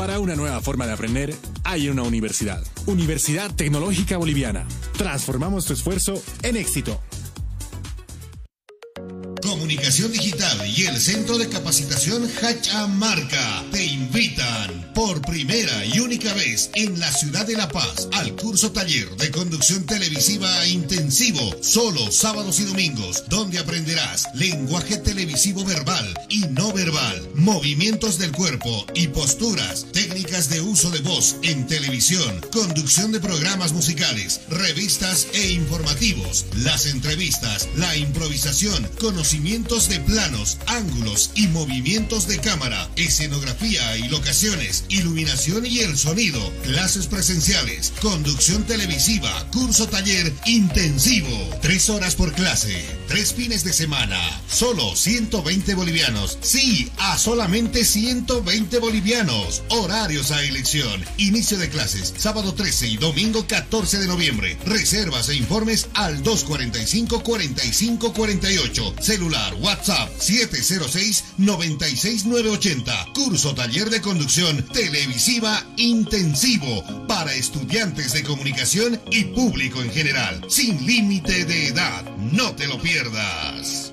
Para una nueva forma de aprender, hay una universidad. Universidad Tecnológica Boliviana. Transformamos tu esfuerzo en éxito. Comunicación Digital y el Centro de Capacitación Hachamarca te invitan por primera y única vez en la ciudad de La Paz al curso taller de conducción televisiva intensivo, solo sábados y domingos, donde aprenderás lenguaje televisivo verbal y no verbal, movimientos del cuerpo y posturas, técnicas de uso de voz en televisión, conducción de programas musicales, revistas e informativos, las entrevistas, la improvisación, conocimiento conocimientos de planos, ángulos y movimientos de cámara, escenografía y locaciones, iluminación y el sonido, clases presenciales, conducción televisiva, curso taller intensivo, tres horas por clase, tres fines de semana, solo 120 bolivianos, sí, a solamente 120 bolivianos, horarios a elección, inicio de clases, sábado 13 y domingo 14 de noviembre, reservas e informes al 245 45 48, celular WhatsApp 706-96980. Curso taller de conducción televisiva intensivo para estudiantes de comunicación y público en general. Sin límite de edad. No te lo pierdas.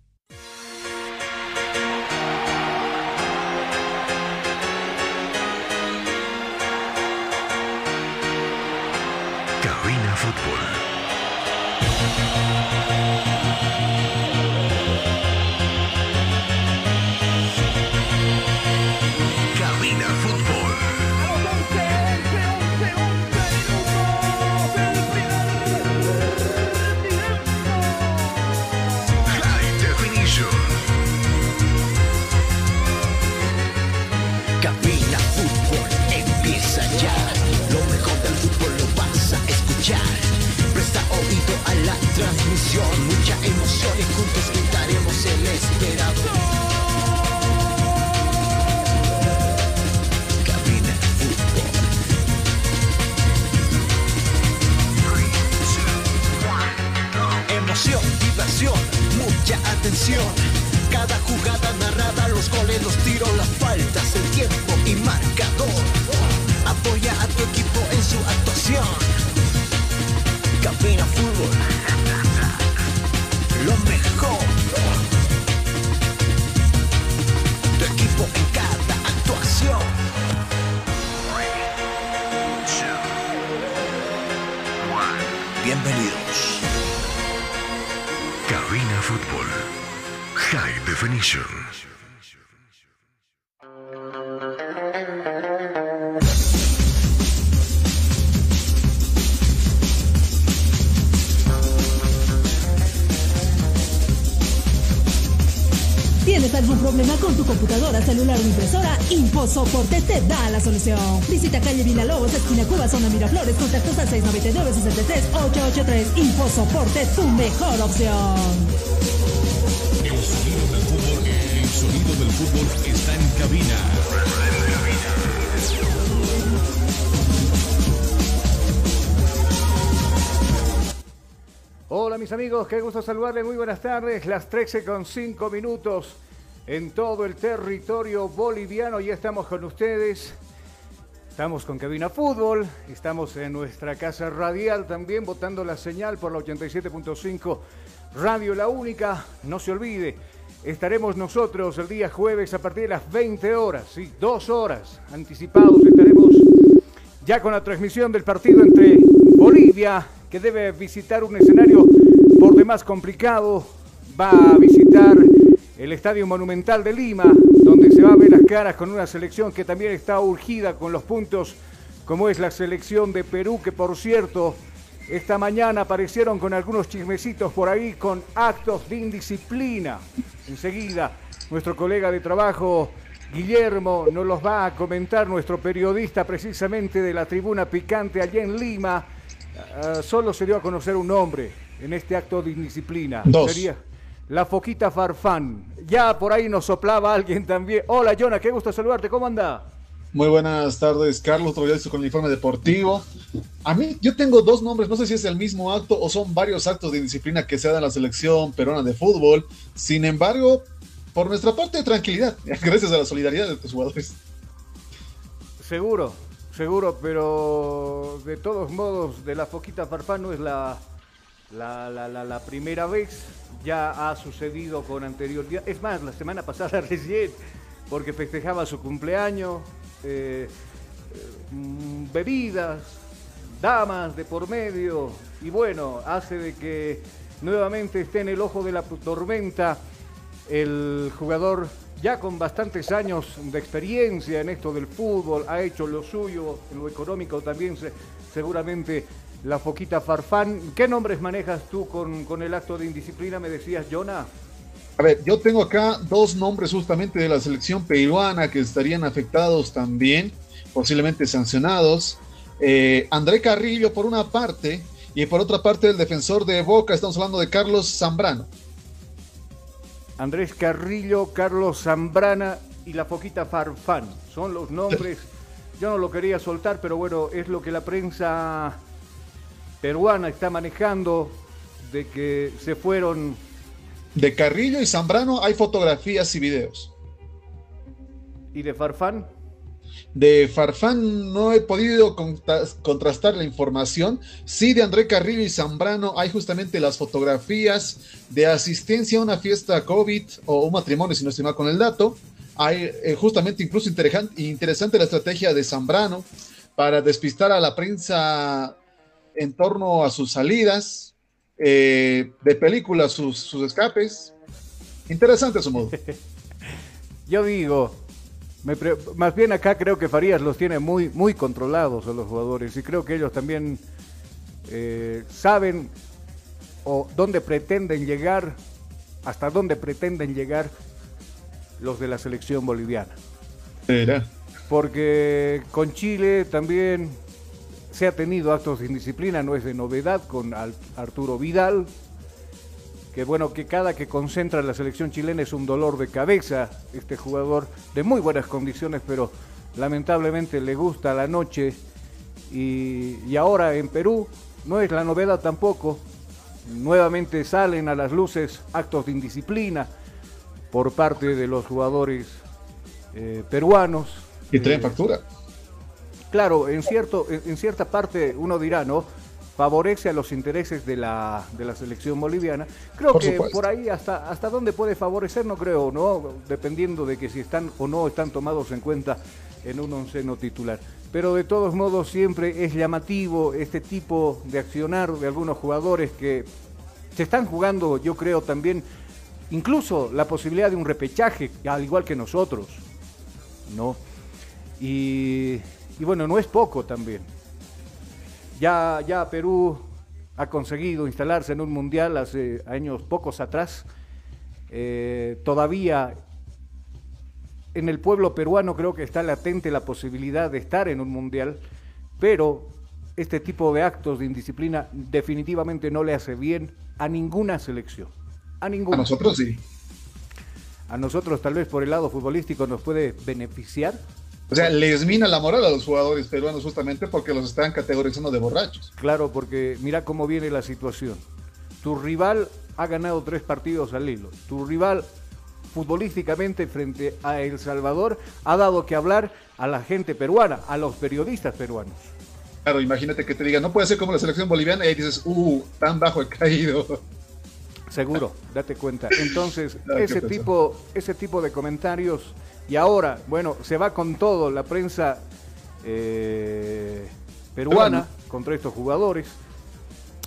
Mucha InfoSoporte te da la solución. Visita calle Lobos, esquina Cuba, zona Miraflores, contactos al 699-63-883. InfoSoporte, tu mejor opción. El sonido del fútbol, el sonido del fútbol está en cabina. Hola mis amigos, qué gusto saludarles, muy buenas tardes, las 13 con 5 minutos en todo el territorio boliviano, ya estamos con ustedes, estamos con Cabina Fútbol, estamos en nuestra casa radial también, votando la señal por la 87.5 Radio La Única, no se olvide, estaremos nosotros el día jueves a partir de las 20 horas, sí, dos horas anticipados, estaremos ya con la transmisión del partido entre Bolivia que debe visitar un escenario por demás complicado. Va a visitar el Estadio Monumental de Lima, donde se va a ver las caras con una selección que también está urgida con los puntos, como es la selección de Perú, que por cierto, esta mañana aparecieron con algunos chismecitos por ahí, con actos de indisciplina. Enseguida, nuestro colega de trabajo, Guillermo, nos los va a comentar, nuestro periodista precisamente de la tribuna picante allá en Lima Ah, solo se dio a conocer un nombre en este acto de indisciplina. Dos. Sería la Foquita Farfán. Ya por ahí nos soplaba alguien también. Hola, Jonah, qué gusto saludarte. ¿Cómo anda? Muy buenas tardes, Carlos Troyazo con el informe deportivo. A mí, yo tengo dos nombres, no sé si es el mismo acto o son varios actos de indisciplina que se dan en la selección peruana de fútbol. Sin embargo, por nuestra parte, tranquilidad, gracias a la solidaridad de los jugadores. Seguro, seguro, pero de todos modos, de la Foquita Farfán no es la, la, la, la primera vez. Ya ha sucedido con anterioridad. Es más, la semana pasada recién, porque festejaba su cumpleaños, eh, eh, bebidas, damas de por medio, y bueno, hace de que nuevamente esté en el ojo de la tormenta el jugador ya con bastantes años de experiencia en esto del fútbol, ha hecho lo suyo, en lo económico también, se- seguramente la Foquita Farfán. ¿Qué nombres manejas tú con, con el acto de indisciplina? Me decías, Jonah. A ver, yo tengo acá dos nombres justamente de la selección peruana que estarían afectados también, posiblemente sancionados. Eh, André Carrillo por una parte y por otra parte el defensor de Boca, estamos hablando de Carlos Zambrano. Andrés Carrillo, Carlos Zambrana y la Foquita Farfán. Son los nombres. Yo no lo quería soltar, pero bueno, es lo que la prensa peruana está manejando, de que se fueron De Carrillo y Zambrano hay fotografías y videos. y de Farfán. De Farfán no he podido contrastar la información. Sí, de André Carrillo y Zambrano hay justamente las fotografías de asistencia a una fiesta COVID o un matrimonio, si no estoy mal con el dato. Hay eh, justamente incluso interesan- interesante la estrategia de Zambrano para despistar a la prensa en torno a sus salidas, eh, de películas, sus, sus escapes. Interesante a su modo. Yo digo, me pre- más bien acá creo que Farías los tiene muy, muy controlados a los jugadores y creo que ellos también eh, saben o dónde pretenden llegar, hasta dónde pretenden llegar los de la selección boliviana. Porque con Chile también se ha tenido actos de indisciplina, no es de novedad, con Arturo Vidal, que bueno, que cada que concentra la selección chilena es un dolor de cabeza, este jugador de muy buenas condiciones, pero lamentablemente le gusta la noche y, ahora en Perú no es la novedad tampoco, nuevamente salen a las luces actos de indisciplina por parte de los jugadores eh, peruanos. Y traen factura. Claro, en, cierto, en, cierta parte uno dirá, ¿no? Favorece a los intereses de la, de la selección boliviana. Creo Por que supuesto. por ahí hasta, hasta dónde puede favorecer, no creo, ¿no? Dependiendo de que si están o no están tomados en cuenta en un onceno titular. Pero de todos modos siempre es llamativo este tipo de accionar de algunos jugadores que se están jugando, yo creo también, incluso la posibilidad de un repechaje, al igual que nosotros, ¿no? Y, y bueno, no es poco también. Ya, ya Perú ha conseguido instalarse en un mundial hace años pocos atrás. Eh, todavía en el pueblo peruano creo que está latente la posibilidad de estar en un mundial, pero este tipo de actos de indisciplina definitivamente no le hace bien a ninguna selección. A ninguna. A nosotros sí. A nosotros tal vez por el lado futbolístico nos puede beneficiar. O sea, les mina la moral a los jugadores peruanos justamente porque los están categorizando de borrachos. Claro, porque mira cómo viene la situación. Tu rival ha ganado tres partidos al hilo. Tu rival futbolísticamente frente a El Salvador ha dado que hablar a la gente peruana, a los periodistas peruanos. Claro, imagínate que te digan, no puede ser como la selección boliviana y dices, uh, tan bajo he caído. Seguro, date cuenta. Entonces, ese tipo, ese tipo de comentarios, y ahora, bueno, se va con todo la prensa eh, peruana contra estos jugadores.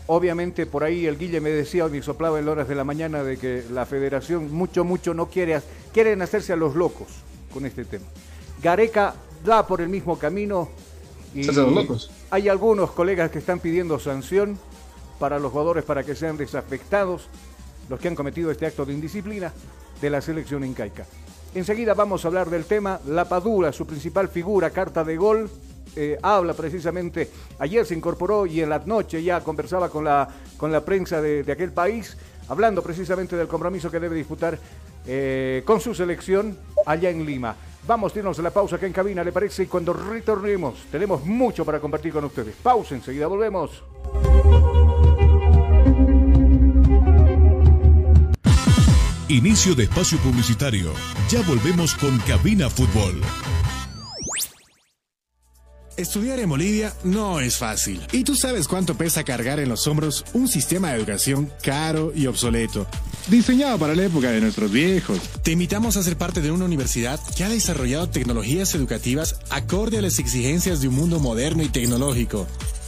Obviamente por ahí el Guille me decía me soplaba en horas de la mañana de que la federación mucho, mucho no quiere, quieren hacerse a los locos con este tema. Gareca da por el mismo camino y locos. hay algunos colegas que están pidiendo sanción para los jugadores para que sean desafectados, los que han cometido este acto de indisciplina de la selección incaica. Enseguida vamos a hablar del tema, La Padula, su principal figura, carta de gol, eh, habla precisamente, ayer se incorporó y en la noche ya conversaba con la, con la prensa de, aquel país, hablando precisamente del compromiso que debe disputar eh, con su selección allá en Lima. Vamos a irnos la pausa acá en cabina, ¿le parece? Y cuando retornemos, tenemos mucho para compartir con ustedes. Pausa, enseguida volvemos. Inicio de espacio publicitario. Ya volvemos con Cabina Fútbol. Estudiar en Bolivia no es fácil. Y tú sabes cuánto pesa cargar en los hombros un sistema de educación caro y obsoleto. Diseñado para la época de nuestros viejos. Te invitamos a ser parte de una universidad que ha desarrollado tecnologías educativas acorde a las exigencias de un mundo moderno y tecnológico.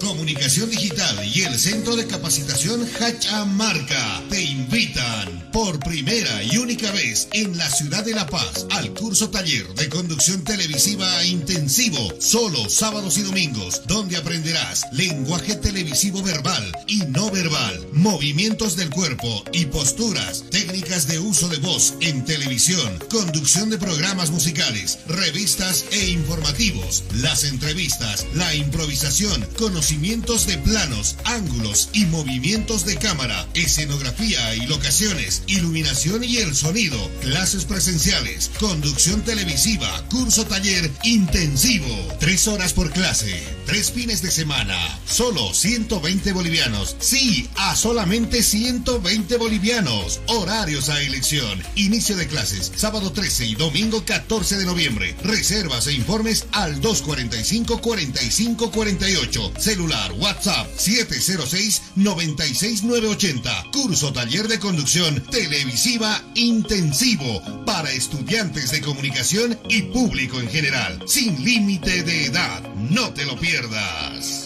Comunicación Digital y el Centro de Capacitación Hachamarca te invitan por primera y única vez en la ciudad de La Paz al curso taller de conducción televisiva intensivo, solo sábados y domingos, donde aprenderás lenguaje televisivo verbal y no verbal, movimientos del cuerpo y posturas, técnicas de uso de voz en televisión, conducción de programas musicales, revistas e informativos, las entrevistas, la improvisación, conocimiento de planos, ángulos y movimientos de cámara, escenografía y locaciones, iluminación y el sonido, clases presenciales, conducción televisiva, curso taller intensivo, tres horas por clase, tres fines de semana, solo 120 bolivianos, sí, a solamente 120 bolivianos, horarios a elección, inicio de clases, sábado 13 y domingo 14 de noviembre, reservas e informes al 245 45 48, celular WhatsApp 706-96980. Curso taller de conducción televisiva intensivo para estudiantes de comunicación y público en general. Sin límite de edad. No te lo pierdas pierdas.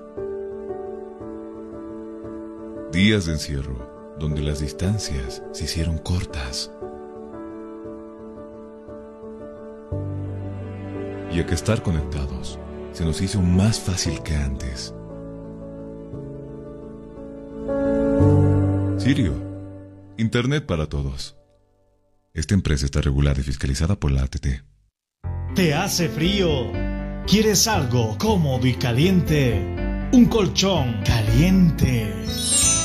Días de encierro, donde las distancias se hicieron cortas. Y a que estar conectados se nos hizo más fácil que antes. Sirio, Internet para todos. Esta empresa está regulada y fiscalizada por la ATT. ¿Te hace frío? ¿Quieres algo cómodo y caliente? Un colchón caliente.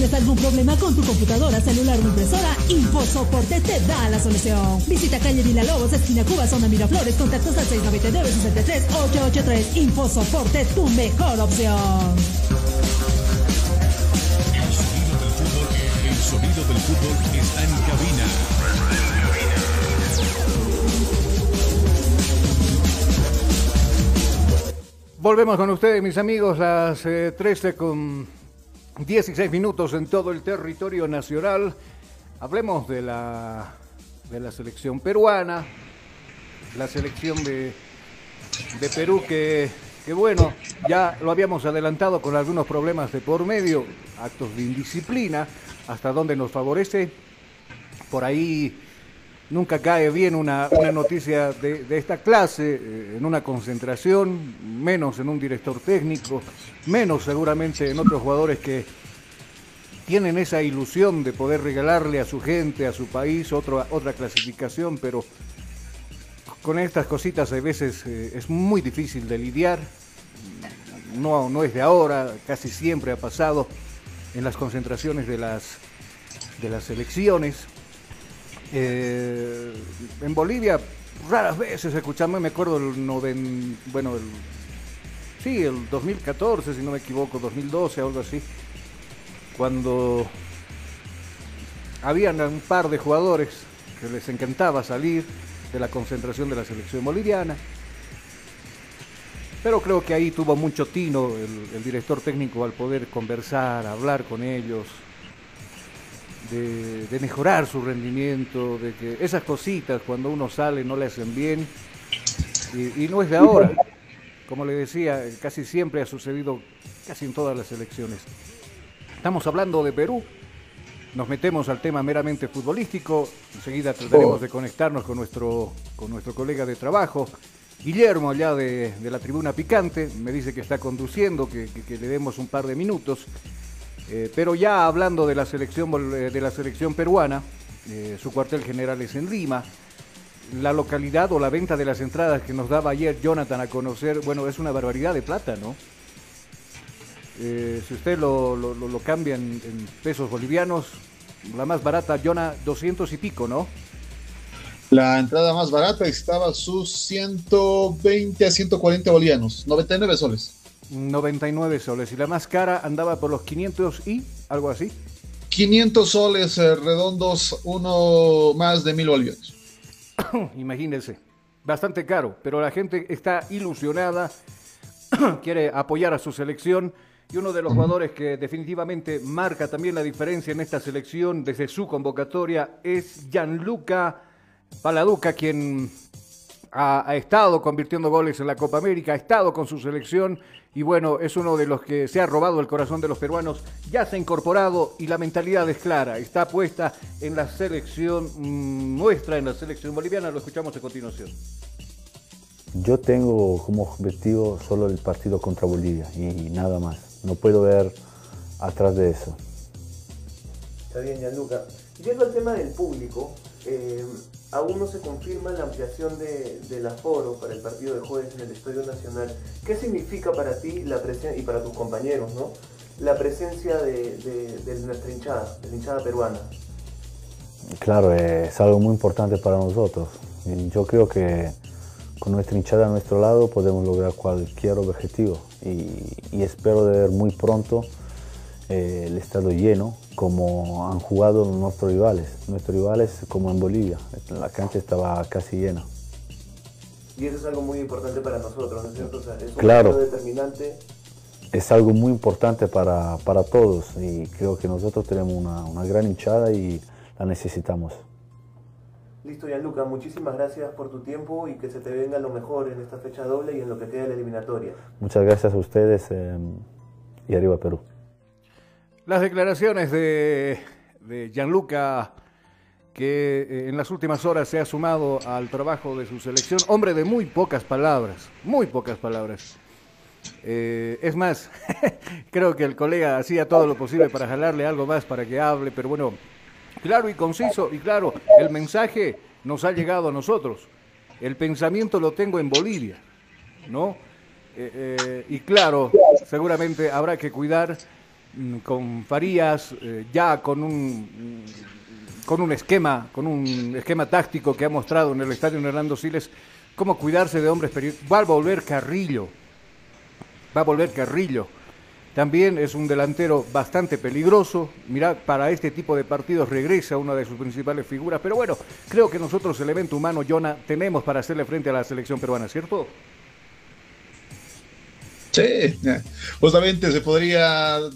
¿Tienes algún problema con tu computadora, celular o impresora? InfoSoporte te da la solución. Visita calle Lobos, esquina Cuba, zona Miraflores, contactos al 699-63-883. InfoSoporte, tu mejor opción. El sonido del fútbol está en cabina. Volvemos con ustedes, mis amigos, las 13 eh, con 16 minutos en todo el territorio nacional. Hablemos de la, de la selección peruana, la selección de, de Perú que, que, bueno, ya lo habíamos adelantado con algunos problemas de por medio, actos de indisciplina, hasta donde nos favorece. Por ahí nunca cae bien una, una noticia de, de, esta clase, eh, en una concentración, menos en un director técnico, menos seguramente en otros jugadores que tienen esa ilusión de poder regalarle a su gente, a su país, otra clasificación, pero con estas cositas a veces eh, es muy difícil de lidiar. No, no es de ahora, casi siempre ha pasado en las concentraciones de las, de las elecciones. Eh, en Bolivia raras veces escuchamos, me acuerdo el noven, bueno, el, sí, el 2014, si no me equivoco, 2012, algo así, cuando habían un par de jugadores que les encantaba salir de la concentración de la selección boliviana. Pero creo que ahí tuvo mucho tino el, el director técnico al poder conversar, hablar con ellos, de, mejorar su rendimiento, de que esas cositas cuando uno sale no le hacen bien. Y, no es de ahora. Como le decía, casi siempre ha sucedido casi en todas las elecciones. Estamos hablando de Perú. Nos metemos al tema meramente futbolístico. Enseguida trataremos de conectarnos con nuestro, con nuestro colega de trabajo, Guillermo, allá de, la tribuna picante. Me dice que está conduciendo, que le demos un par de minutos. Eh, pero ya hablando de la selección, eh, de la selección peruana, eh, su cuartel general es en Lima. La localidad o la venta de las entradas que nos daba ayer Jonathan a conocer, bueno, es una barbaridad de plata, ¿no? Si usted lo cambia en, en, pesos bolivianos, la más barata, Jonah, 200 y pico, ¿no? La entrada más barata estaba sus 120 a 140 bolivianos, 99 soles. 99 soles. Y la más cara andaba por los 500 y algo así. 500 soles eh, redondos, uno más de mil bolivianos. Imagínense, bastante caro, pero la gente está ilusionada, quiere apoyar a su selección y uno de los jugadores que definitivamente marca también la diferencia en esta selección desde su convocatoria es Gianluca Paladuca, quien ha, ha, estado convirtiendo goles en la Copa América, ha estado con su selección y bueno, es uno de los que se ha robado el corazón de los peruanos, ya se ha incorporado y la mentalidad es clara, está puesta en la selección mmm, nuestra, en la selección boliviana, lo escuchamos a continuación. Yo tengo como objetivo solo el partido contra Bolivia y nada más. No puedo ver atrás de eso. Está bien, Gianluca. Yendo al tema del público, eh, aún no se confirma la ampliación de, del aforo para el partido de jueves en el Estadio Nacional. ¿Qué significa para ti la presencia, y para tus compañeros, ¿no? la presencia de, de, nuestra hinchada, de la hinchada peruana? Claro, es algo muy importante para nosotros. Yo creo que con nuestra hinchada a nuestro lado podemos lograr cualquier objetivo y, y espero de ver muy pronto eh, el estadio lleno como han jugado nuestros rivales, nuestros rivales como en Bolivia, la cancha estaba casi llena. Y eso es algo muy importante para nosotros, ¿no es cierto? O sea, es un claro. determinante. Es algo muy importante para, para todos y creo que nosotros tenemos una, una gran hinchada y la necesitamos. Listo, Gianluca, muchísimas gracias por tu tiempo y que se te venga lo mejor en esta fecha doble y en lo que queda de la eliminatoria. Muchas gracias a ustedes eh, y arriba Perú. Las declaraciones de, Gianluca, que eh, en las últimas horas se ha sumado al trabajo de su selección, hombre de muy pocas palabras, muy pocas palabras. Eh, es más, creo que el colega hacía todo lo posible para jalarle algo más para que hable, pero bueno, claro y conciso, y claro, el mensaje nos ha llegado a nosotros. El pensamiento lo tengo en Bolivia, ¿no? Eh, y claro, seguramente habrá que cuidar con Farías, eh, ya con un, con un esquema, con un esquema táctico que ha mostrado en el estadio Hernando Siles, cómo cuidarse de hombres. Va a volver Carrillo, va a volver Carrillo. También es un delantero bastante peligroso. Mirá, para este tipo de partidos regresa una de sus principales figuras. Pero bueno, creo que nosotros, elemento humano, Jonah, tenemos para hacerle frente a la selección peruana, ¿cierto? Sí, justamente se podría.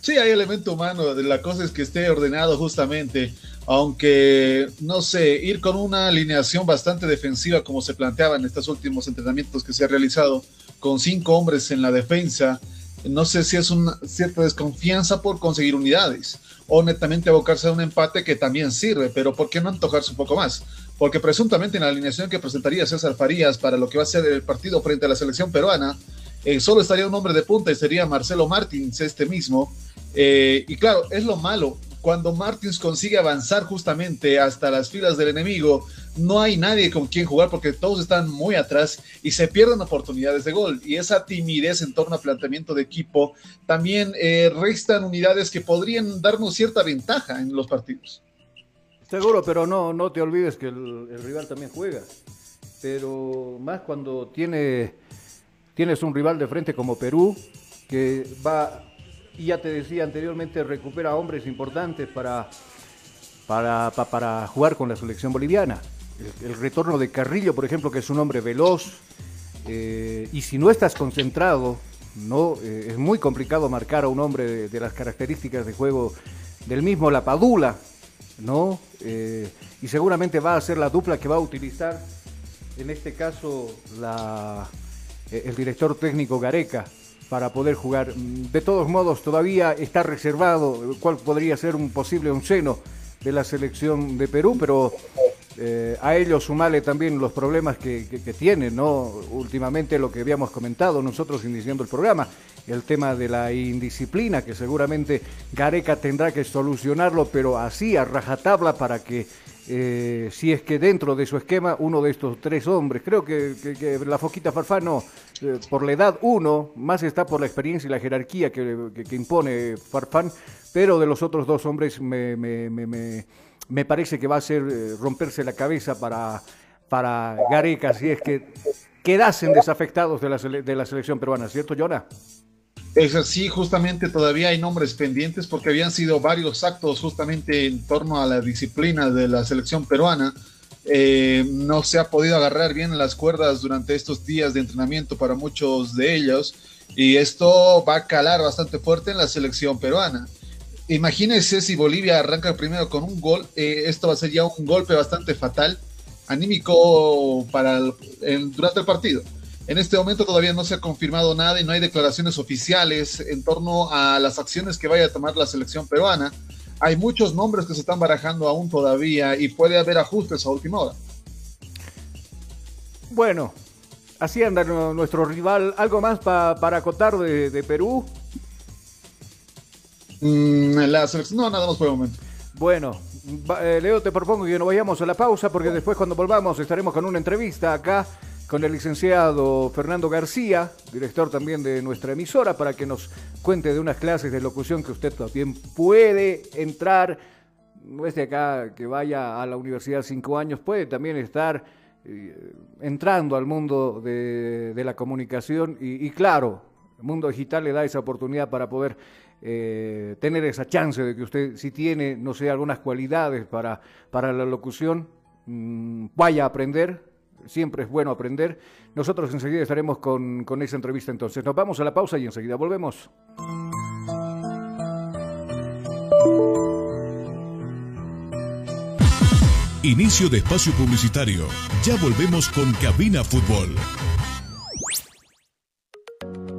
Sí, hay elemento humano. La cosa es que esté ordenado justamente. Aunque, no sé, ir con una alineación bastante defensiva como se planteaba en estos últimos entrenamientos que se ha realizado, con cinco hombres en la defensa, no sé si es una cierta desconfianza por conseguir unidades o netamente abocarse a un empate que también sirve, pero ¿por qué no antojarse un poco más? Porque presuntamente en la alineación que presentaría César Farías para lo que va a ser el partido frente a la selección peruana, eh, solo estaría un hombre de punta y sería Marcelo Martins, este mismo. Eh, y claro, es lo malo. Cuando Martins consigue avanzar justamente hasta las filas del enemigo, no hay nadie con quien jugar porque todos están muy atrás y se pierden oportunidades de gol. Y esa timidez en torno al planteamiento de equipo también eh, restan unidades que podrían darnos cierta ventaja en los partidos. Seguro, pero no, no te olvides que el rival también juega. Pero más cuando tiene Tienes un rival de frente como Perú, que va, y ya te decía anteriormente, recupera hombres importantes para, para, para, jugar con la selección boliviana. El, retorno de Carrillo, por ejemplo, que es un hombre veloz, eh, y si no estás concentrado, no eh, es muy complicado marcar a un hombre de, las características de juego del mismo La Padula, ¿no? Eh, y seguramente va a ser la dupla que va a utilizar, en este caso, la el director técnico Gareca para poder jugar. De todos modos, todavía está reservado cuál podría ser un posible onceno de la selección de Perú, pero eh, a ello sumarle también los problemas que, que, tienen, ¿no? Últimamente lo que habíamos comentado nosotros iniciando el programa, el tema de la indisciplina, que seguramente Gareca tendrá que solucionarlo, pero así a rajatabla para que eh, si es que dentro de su esquema uno de estos tres hombres, creo que, que, que la Foquita Farfano, eh, por la edad uno, más está por la experiencia y la jerarquía que, impone Farfán, pero de los otros dos hombres me, me, me, me parece que va a ser eh, romperse la cabeza para, para Gareca, si es que quedasen desafectados de la, de la selección peruana, ¿cierto, Jonah? Es así, justamente todavía hay nombres pendientes porque habían sido varios actos justamente en torno a la disciplina de la selección peruana. Eh, no se ha podido agarrar bien las cuerdas durante estos días de entrenamiento para muchos de ellos y esto va a calar bastante fuerte en la selección peruana. Imagínense si Bolivia arranca primero con un gol, eh, esto va a ser ya un golpe bastante fatal, anímico para durante el partido. En este momento todavía no se ha confirmado nada y no hay declaraciones oficiales en torno a las acciones que vaya a tomar la selección peruana. Hay muchos nombres que se están barajando aún todavía y puede haber ajustes a última hora. Bueno, así anda nuestro rival. ¿Algo más pa, para acotar de, de Perú? Mm, la selección, no, nada más por el momento. Bueno, eh, Leo, te propongo que nos vayamos a la pausa porque después cuando volvamos estaremos con una entrevista acá con el licenciado Fernando García, director también de nuestra emisora, para que nos cuente de unas clases de locución que usted también puede entrar, no es de acá que vaya a la universidad cinco años, puede también estar eh, entrando al mundo de, la comunicación y, claro, el mundo digital le da esa oportunidad para poder eh, tener esa chance de que usted, si tiene, no sé, algunas cualidades para, para la locución, mmm, vaya a aprender, siempre es bueno aprender. Nosotros enseguida estaremos con, con, esa entrevista entonces. Nos vamos a la pausa y enseguida volvemos. Inicio de espacio publicitario. Ya volvemos con Cabina Fútbol.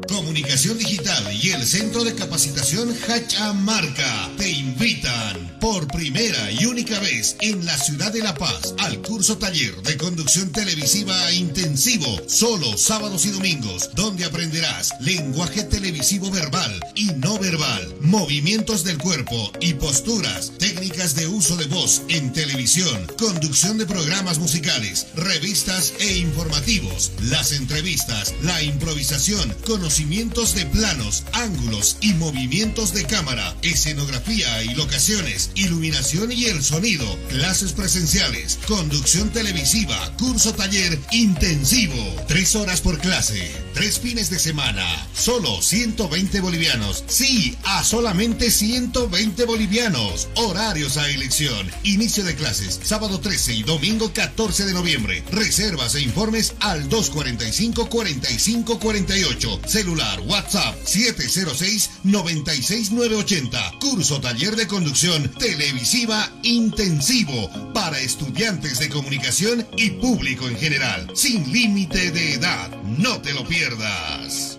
Comunicación Digital y el Centro de Capacitación Hachamarca te invitan por primera y única vez en la ciudad de La Paz al curso taller de conducción televisiva intensivo, solo sábados y domingos, donde aprenderás lenguaje televisivo verbal y no verbal, movimientos del cuerpo y posturas, técnicas de uso de voz en televisión, conducción de programas musicales, revistas e informativos, las entrevistas, la improvisación, conocimientos de planos, ángulos y movimientos de cámara, escenografía y locaciones, iluminación y el sonido, clases presenciales, conducción televisiva, curso taller intensivo, tres horas por clase, tres fines de semana, solo 120 bolivianos, sí, a solamente 120 bolivianos, horarios a elección, inicio de clases, sábado 13 y domingo 14 de noviembre, reservas e informes al 245 45 48, celular WhatsApp 706-96980. Curso taller de conducción televisiva intensivo para estudiantes de comunicación y público en general. Sin límite de edad. No te lo pierdas.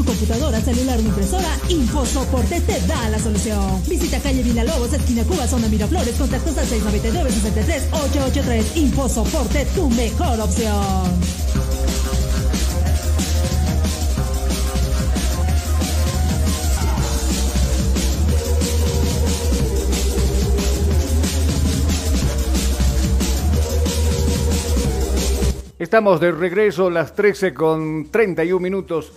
Tu computadora, celular o impresora? InfoSoporte te da la solución. Visita calle Villalobos, esquina Cuba, zona Miraflores, contactos al 699-63-883. InfoSoporte, tu mejor opción. Estamos de regreso las 13 con 31 minutos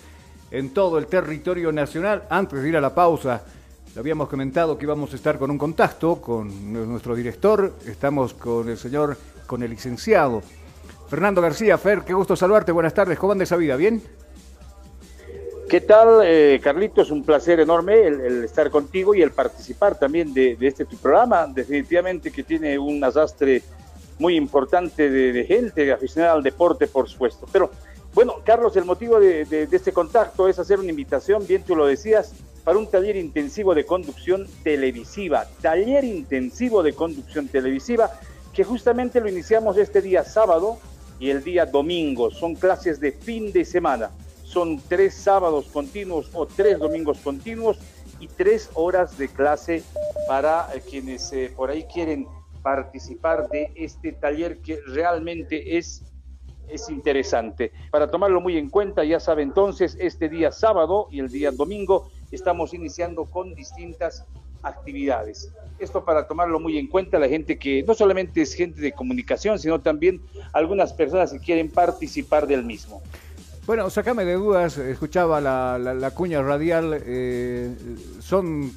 en todo el territorio nacional. Antes de ir a la pausa, habíamos comentado que íbamos a estar con un contacto con nuestro director. Estamos con el señor, con el licenciado Fernando García. Fer, qué gusto saludarte. Buenas tardes. ¿Cómo anda esa vida? ¿Bien? ¿Qué tal, eh, Carlitos? Un placer enorme el, estar contigo y el participar también de, este tu programa. Definitivamente que tiene un asastre muy importante de, gente aficionada al deporte, por supuesto. Pero bueno, Carlos, el motivo de, este contacto es hacer una invitación, bien tú lo decías, para un taller intensivo de conducción televisiva. Taller intensivo de conducción televisiva que justamente lo iniciamos este día sábado y el día domingo. Son clases de fin de semana. Son tres sábados continuos o tres domingos continuos y tres horas de clase para quienes eh, por ahí quieren participar de este taller que realmente es, es interesante. Para tomarlo muy en cuenta, ya sabe entonces, este día sábado y el día domingo estamos iniciando con distintas actividades. Esto para tomarlo muy en cuenta, la gente que no solamente es gente de comunicación, sino también algunas personas que quieren participar del mismo. Bueno, sacame de dudas, escuchaba la, cuña radial, eh, son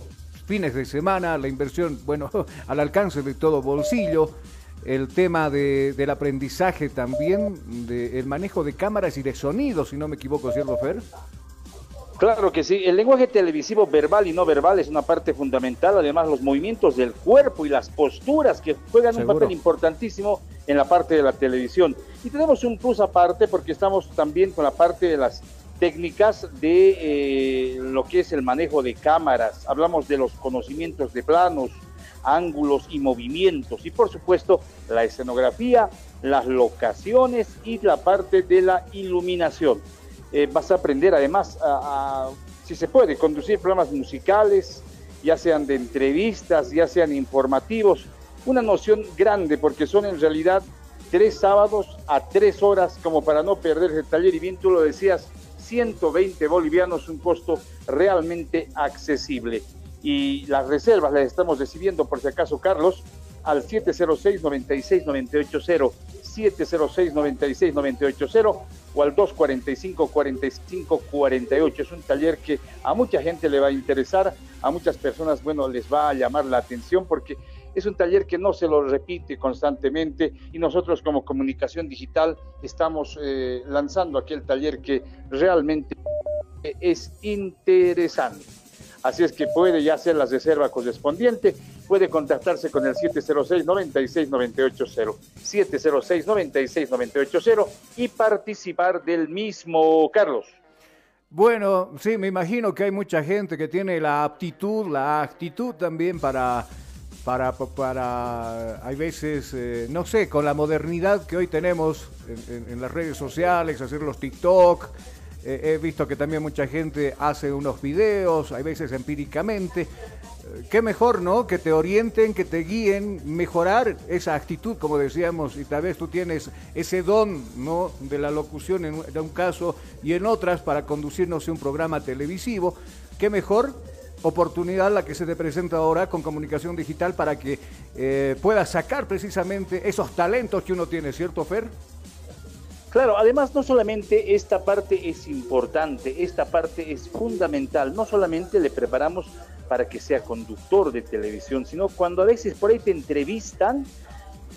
fines de semana, la inversión, bueno, al alcance de todo bolsillo, el tema de, del aprendizaje también, de, el manejo de cámaras y de sonido, si no me equivoco, ¿cierto, Fer? Claro que sí, el lenguaje televisivo verbal y no verbal es una parte fundamental, además los movimientos del cuerpo y las posturas que juegan Seguro. un papel importantísimo en la parte de la televisión. Y tenemos un plus aparte porque estamos también con la parte de las técnicas de eh, lo que es el manejo de cámaras, hablamos de los conocimientos de planos, ángulos y movimientos y por supuesto la escenografía, las locaciones y la parte de la iluminación. Eh, vas a aprender además a, si se puede, conducir programas musicales, ya sean de entrevistas, ya sean informativos, una noción grande porque son en realidad tres sábados a tres horas como para no perder el taller y bien tú lo decías, 120 bolivianos, un costo realmente accesible. Y las reservas las estamos recibiendo, por si acaso, Carlos, al 706-96-980, 706-96-980 o al 245-45-48. Es un taller que a mucha gente le va a interesar, a muchas personas, bueno, les va a llamar la atención porque es un taller que no se lo repite constantemente y nosotros como comunicación digital estamos eh, lanzando aquel taller que realmente es interesante. Así es que puede ya hacer la reserva correspondiente, puede contactarse con el 706-96-980, 706-96-980 y participar del mismo, Carlos. Bueno, sí, me imagino que hay mucha gente que tiene la aptitud, la actitud también para para, para hay veces, eh, no sé, con la modernidad que hoy tenemos en, en las redes sociales, hacer los TikTok, eh, he visto que también mucha gente hace unos videos, hay veces empíricamente. Eh, qué mejor, ¿no? Que te orienten, que te guíen, mejorar esa actitud, como decíamos, y tal vez tú tienes ese don, ¿no? De la locución en un caso y en otras para conducirnos a un programa televisivo. Qué mejor oportunidad la que se te presenta ahora con comunicación digital para que eh, puedas sacar precisamente esos talentos que uno tiene, ¿cierto, Fer? Claro, además no solamente esta parte es importante, esta parte es fundamental, no solamente le preparamos para que sea conductor de televisión, sino cuando a veces por ahí te entrevistan,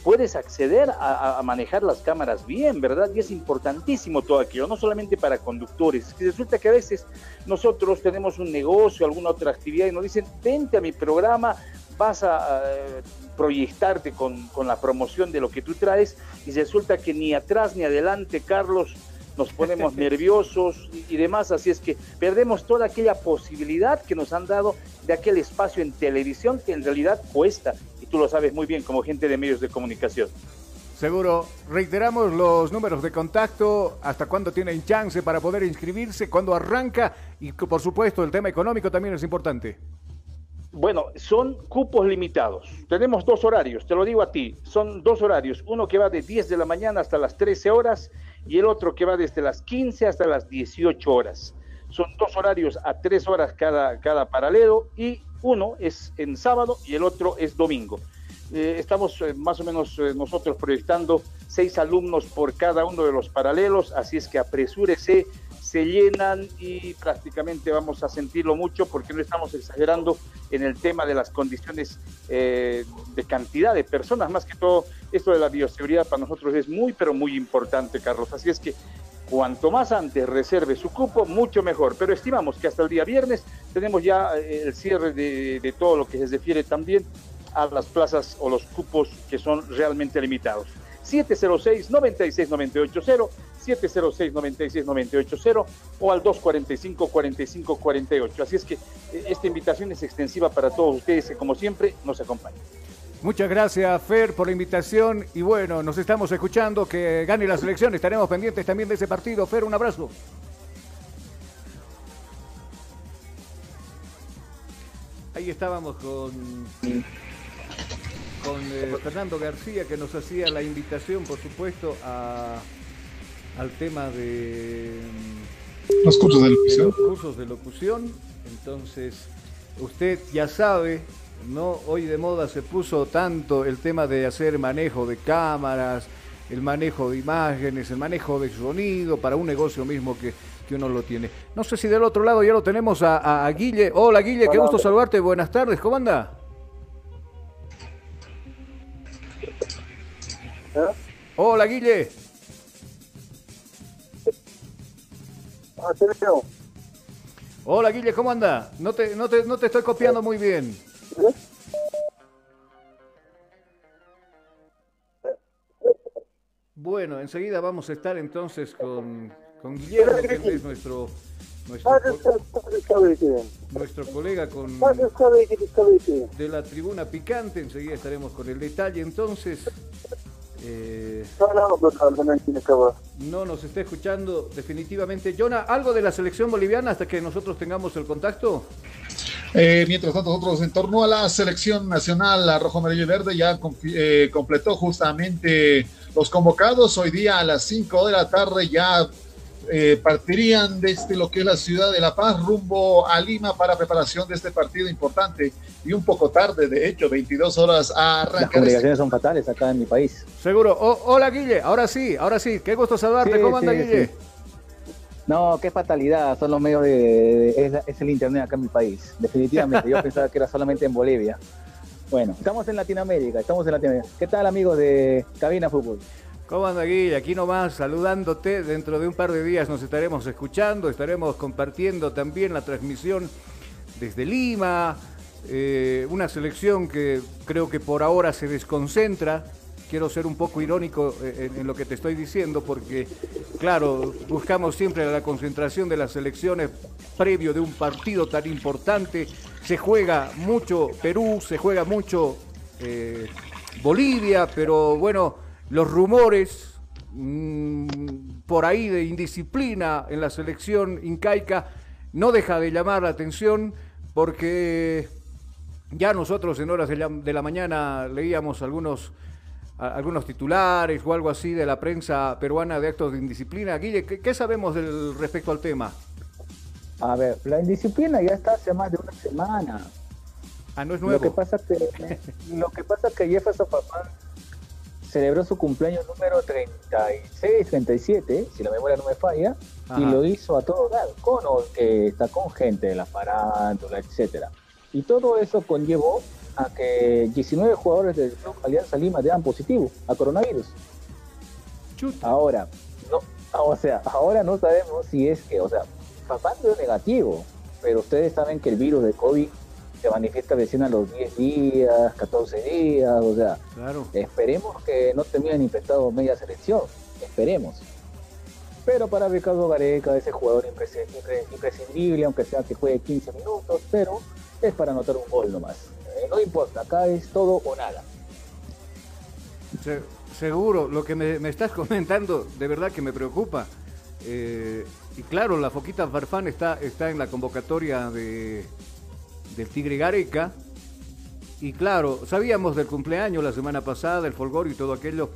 puedes acceder a, manejar las cámaras bien, ¿verdad? Y es importantísimo todo aquello, no solamente para conductores. resulta que a veces nosotros tenemos un negocio, alguna otra actividad y nos dicen, vente a mi programa, vas a, proyectarte con, con, la promoción de lo que tú traes y resulta que ni atrás ni adelante, Carlos, nos ponemos nerviosos y, demás, así es que perdemos toda aquella posibilidad que nos han dado de aquel espacio en televisión que en realidad cuesta, y tú lo sabes muy bien como gente de medios de comunicación. Seguro. Reiteramos los números de contacto, hasta cuándo tienen chance para poder inscribirse, cuándo arranca y por supuesto el tema económico también es importante. Bueno, son cupos limitados. Tenemos dos horarios, te lo digo a ti. Son dos horarios. Uno que va de 10 de la mañana hasta las 13 horas y el otro que va desde las 15 hasta las 18 horas. Son dos horarios a tres horas cada, cada paralelo y uno es en sábado y el otro es domingo. Eh, estamos eh, más o menos eh, nosotros proyectando seis alumnos por cada uno de los paralelos, así es que apresúrese se llenan y prácticamente vamos a sentirlo mucho porque no estamos exagerando en el tema de las condiciones eh, de cantidad de personas. Más que todo, esto de la bioseguridad para nosotros es muy, pero muy importante, Carlos. Así es que cuanto más antes reserve su cupo, mucho mejor. Pero estimamos que hasta el día viernes tenemos ya eh, el cierre de, de todo lo que se refiere también a las plazas o los cupos que son realmente limitados. 706-96980, 706-96980 o al 245-4548. Así es que eh, esta invitación es extensiva para todos ustedes que como siempre nos acompañan. Muchas gracias, Fer, por la invitación. Y bueno, nos estamos escuchando. Que gane la selección. Estaremos pendientes también de ese partido. Fer, un abrazo. Ahí estábamos con con eh, Fernando García que nos hacía la invitación, por supuesto, a, al tema de mm, los cursos de locución. Los cursos de locución. Entonces, usted ya sabe, no hoy de moda se puso tanto el tema de hacer manejo de cámaras, el manejo de imágenes, el manejo de sonido para un negocio mismo que, que uno lo tiene. No sé si del otro lado ya lo tenemos a, a Guille. Hola Guille, qué gusto saludarte. Buenas tardes, ¿cómo anda? Hola, Guille. Hola, Guille, ¿cómo anda? No te, no te, no te estoy copiando muy bien. Bueno, enseguida vamos a estar entonces con, con Guillermo, que es nuestro nuestro, colega con de la tribuna picante, enseguida estaremos con el detalle entonces. Eh, no nos está escuchando definitivamente. Jonah, ¿algo de la selección boliviana hasta que nosotros tengamos el contacto? Eh, mientras tanto, nosotros en torno a la selección nacional, la rojo, amarillo y verde, ya eh, completó justamente los convocados. Hoy día a las 5 de la tarde ya eh, partirían desde lo que es la ciudad de La Paz rumbo a Lima para preparación de este partido importante y un poco tarde, de hecho, 22 horas a arrancar. Las comunicaciones son fatales acá en mi país. Seguro. hola Guille, ahora sí, ahora sí, qué gusto saludarte. ¿Cómo anda Guille? No, qué fatalidad, son los medios de... es, el internet acá en mi país, definitivamente. Yo pensaba que era solamente en Bolivia. Bueno, estamos en Latinoamérica, estamos en Latinoamérica. ¿Qué tal amigos de Cabina Fútbol? ¿Cómo anda Guille? Aquí nomás saludándote. Dentro de un par de días nos estaremos escuchando, estaremos compartiendo también la transmisión desde Lima. Eh, una selección que creo que por ahora se desconcentra. Quiero ser un poco irónico eh, en, lo que te estoy diciendo porque, claro, buscamos siempre la concentración de las selecciones previo de un partido tan importante. Se juega mucho Perú, se juega mucho eh, Bolivia, pero bueno, los rumores mm, por ahí de indisciplina en la selección incaica no deja de llamar la atención porque ya nosotros en horas de la, de la mañana leíamos algunos algunos titulares o algo así de la prensa peruana de actos de indisciplina. Guille, ¿qué, qué sabemos del, respecto al tema? A ver, la indisciplina ya está hace más de una semana. Ah, no es Lo nuevo. que pasa que lo que pasa que Jefferson Farfán celebró su cumpleaños número 36, 37, si la memoria no me falla, y lo hizo a todo dar, con que está con gente de la farándula, etcétera. Y todo eso conllevó a que 19 jugadores del club Alianza Lima dan positivo a coronavirus. Ahora, no, o sea, ahora no sabemos si es que, o sea, Farfán dio negativo, pero ustedes saben que el virus de COVID se manifiesta recién a los 10 días, 14 días, o sea, Claro. esperemos que no terminen infectados media selección, esperemos. Pero para Ricardo Gareca, ese jugador imprescindible, aunque sea que juegue 15 minutos, pero es para anotar un gol nomás. Eh, no importa, acá es todo o nada. Se- seguro, lo que me, me estás comentando de verdad que me preocupa. Eh, y claro, la Foquita Farfán está, está en la convocatoria de, del Tigre Gareca. Y claro, sabíamos del cumpleaños la semana pasada, el folgor y todo aquello.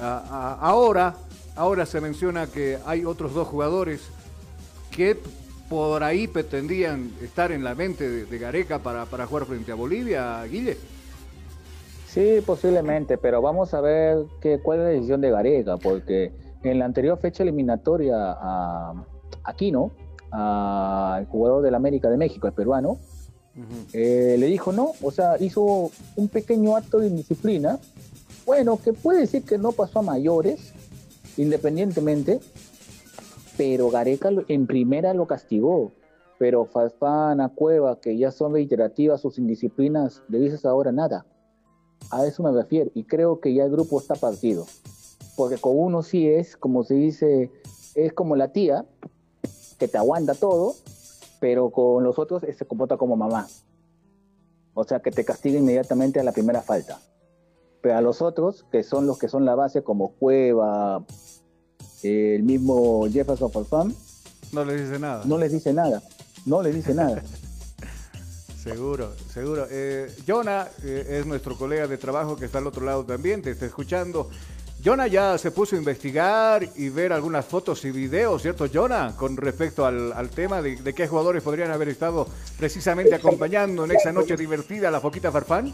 Ahora, ahora se menciona que hay otros dos jugadores que por ahí pretendían estar en la mente de, Gareca para, para jugar frente a Bolivia, Guille. Sí, posiblemente, pero vamos a ver qué, cuál es la decisión de Gareca, porque en la anterior fecha eliminatoria a Aquino, al jugador del América de México, el peruano, eh, le dijo no, o sea, hizo un pequeño acto de indisciplina, bueno, que puede decir que no pasó a mayores, independientemente, pero Gareca en primera lo castigó. Pero Farfán, a Cueva, que ya son reiterativas sus indisciplinas, le dices ahora nada. A eso me refiero. Y creo que ya el grupo está partido. Porque con uno sí es, como se dice, es como la tía, que te aguanta todo, pero con los otros se comporta como mamá. O sea, que te castiga inmediatamente a la primera falta. Pero a los otros, que son los que son la base, como Cueva, el mismo Jefferson Farfán, No le dice nada. no les dice nada. No les dice nada. Seguro, seguro. Eh, Jonah eh, es nuestro colega de trabajo que está al otro lado también, te está escuchando. Jonah ya se puso a investigar y ver algunas fotos y videos, ¿cierto, Jonah? Con respecto al, al tema de, de qué jugadores podrían haber estado precisamente acompañando en esa noche divertida a la Foquita Farfán.